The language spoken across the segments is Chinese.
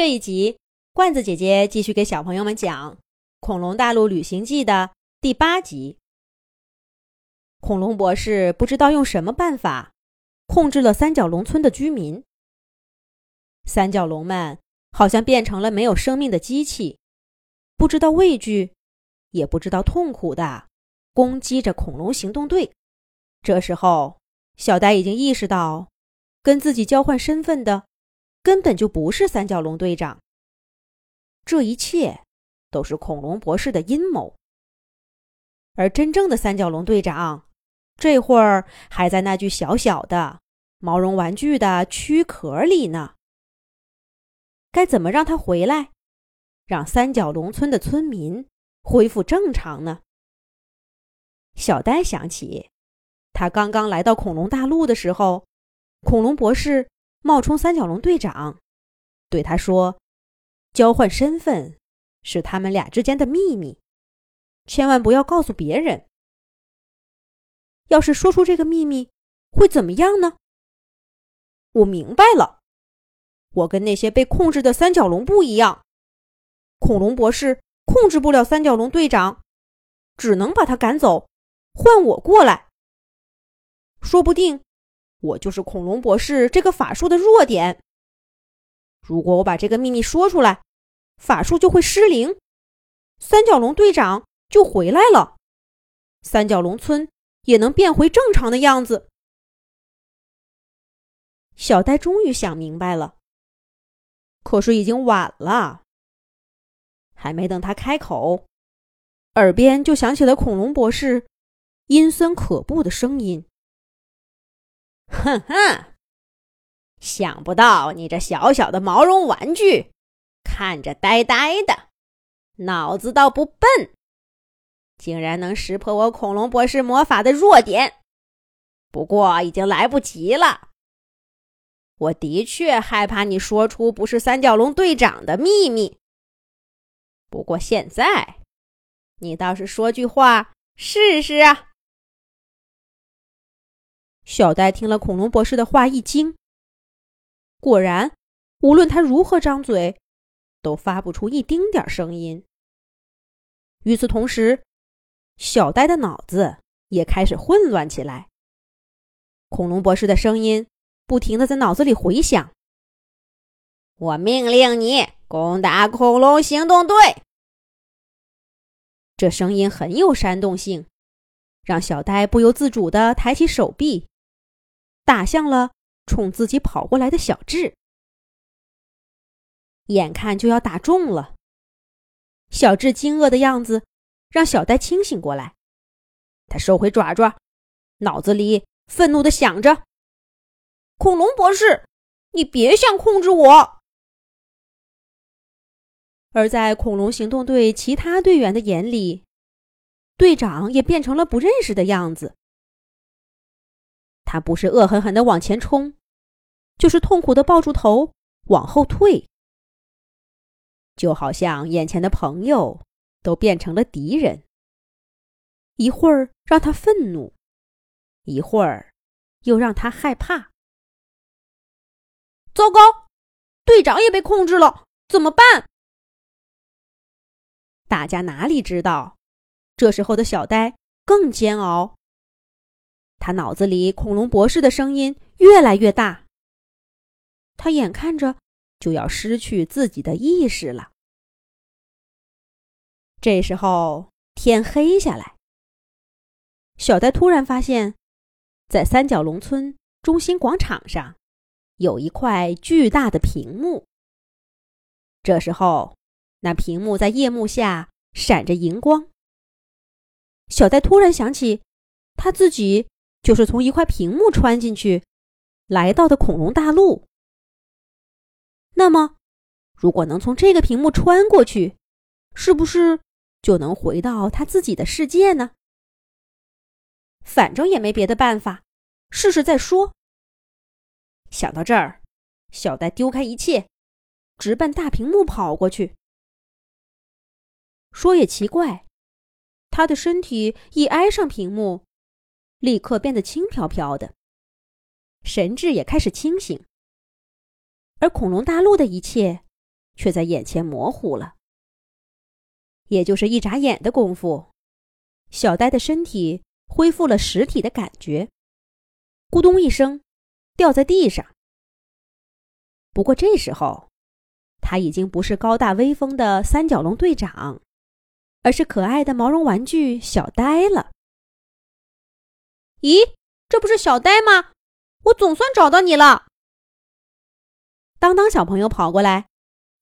这一集，罐子姐姐继续给小朋友们讲《恐龙大陆旅行记》的第八集。恐龙博士不知道用什么办法控制了三角龙村的居民，三角龙们好像变成了没有生命的机器，不知道畏惧，也不知道痛苦的攻击着恐龙行动队。这时候，小呆已经意识到，跟自己交换身份的。根本就不是三角龙队长。这一切都是恐龙博士的阴谋。而真正的三角龙队长，这会儿还在那具小小的毛绒玩具的躯壳里呢。该怎么让他回来，让三角龙村的村民恢复正常呢？小呆想起，他刚刚来到恐龙大陆的时候，恐龙博士。冒充三角龙队长，对他说：“交换身份是他们俩之间的秘密，千万不要告诉别人。要是说出这个秘密，会怎么样呢？”我明白了，我跟那些被控制的三角龙不一样，恐龙博士控制不了三角龙队长，只能把他赶走，换我过来。说不定。我就是恐龙博士这个法术的弱点。如果我把这个秘密说出来，法术就会失灵，三角龙队长就回来了，三角龙村也能变回正常的样子。小呆终于想明白了，可是已经晚了。还没等他开口，耳边就响起了恐龙博士阴森可怖的声音。哼哼，想不到你这小小的毛绒玩具，看着呆呆的，脑子倒不笨，竟然能识破我恐龙博士魔法的弱点。不过已经来不及了。我的确害怕你说出不是三角龙队长的秘密。不过现在，你倒是说句话试试啊！小呆听了恐龙博士的话，一惊。果然，无论他如何张嘴，都发不出一丁点声音。与此同时，小呆的脑子也开始混乱起来。恐龙博士的声音不停的在脑子里回响：“我命令你攻打恐龙行动队。”这声音很有煽动性，让小呆不由自主的抬起手臂。打向了冲自己跑过来的小智，眼看就要打中了。小智惊愕的样子让小呆清醒过来，他收回爪爪，脑子里愤怒的想着：“恐龙博士，你别想控制我！”而在恐龙行动队其他队员的眼里，队长也变成了不认识的样子。他不是恶狠狠的往前冲，就是痛苦的抱住头往后退，就好像眼前的朋友都变成了敌人。一会儿让他愤怒，一会儿又让他害怕。糟糕，队长也被控制了，怎么办？大家哪里知道，这时候的小呆更煎熬。他脑子里恐龙博士的声音越来越大，他眼看着就要失去自己的意识了。这时候天黑下来，小呆突然发现，在三角龙村中心广场上有一块巨大的屏幕。这时候，那屏幕在夜幕下闪着荧光。小呆突然想起，他自己。就是从一块屏幕穿进去，来到的恐龙大陆。那么，如果能从这个屏幕穿过去，是不是就能回到他自己的世界呢？反正也没别的办法，试试再说。想到这儿，小呆丢开一切，直奔大屏幕跑过去。说也奇怪，他的身体一挨上屏幕。立刻变得轻飘飘的，神智也开始清醒。而恐龙大陆的一切，却在眼前模糊了。也就是一眨眼的功夫，小呆的身体恢复了实体的感觉，咕咚一声，掉在地上。不过这时候，他已经不是高大威风的三角龙队长，而是可爱的毛绒玩具小呆了。咦，这不是小呆吗？我总算找到你了！当当小朋友跑过来，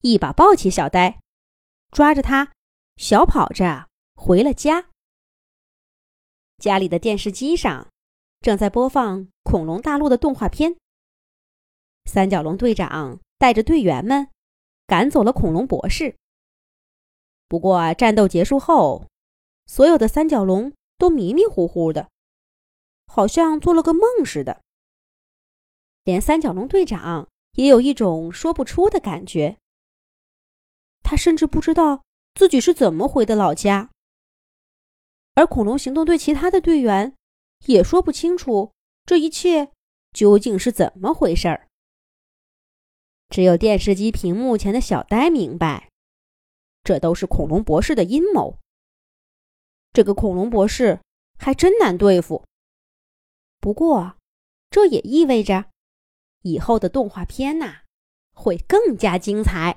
一把抱起小呆，抓着他。小跑着回了家。家里的电视机上正在播放《恐龙大陆》的动画片。三角龙队长带着队员们赶走了恐龙博士。不过战斗结束后，所有的三角龙都迷迷糊糊的，好像做了个梦似的。连三角龙队长也有一种说不出的感觉。他甚至不知道。自己是怎么回的老家？而恐龙行动队其他的队员也说不清楚这一切究竟是怎么回事儿。只有电视机屏幕前的小呆明白，这都是恐龙博士的阴谋。这个恐龙博士还真难对付。不过，这也意味着以后的动画片呐，会更加精彩。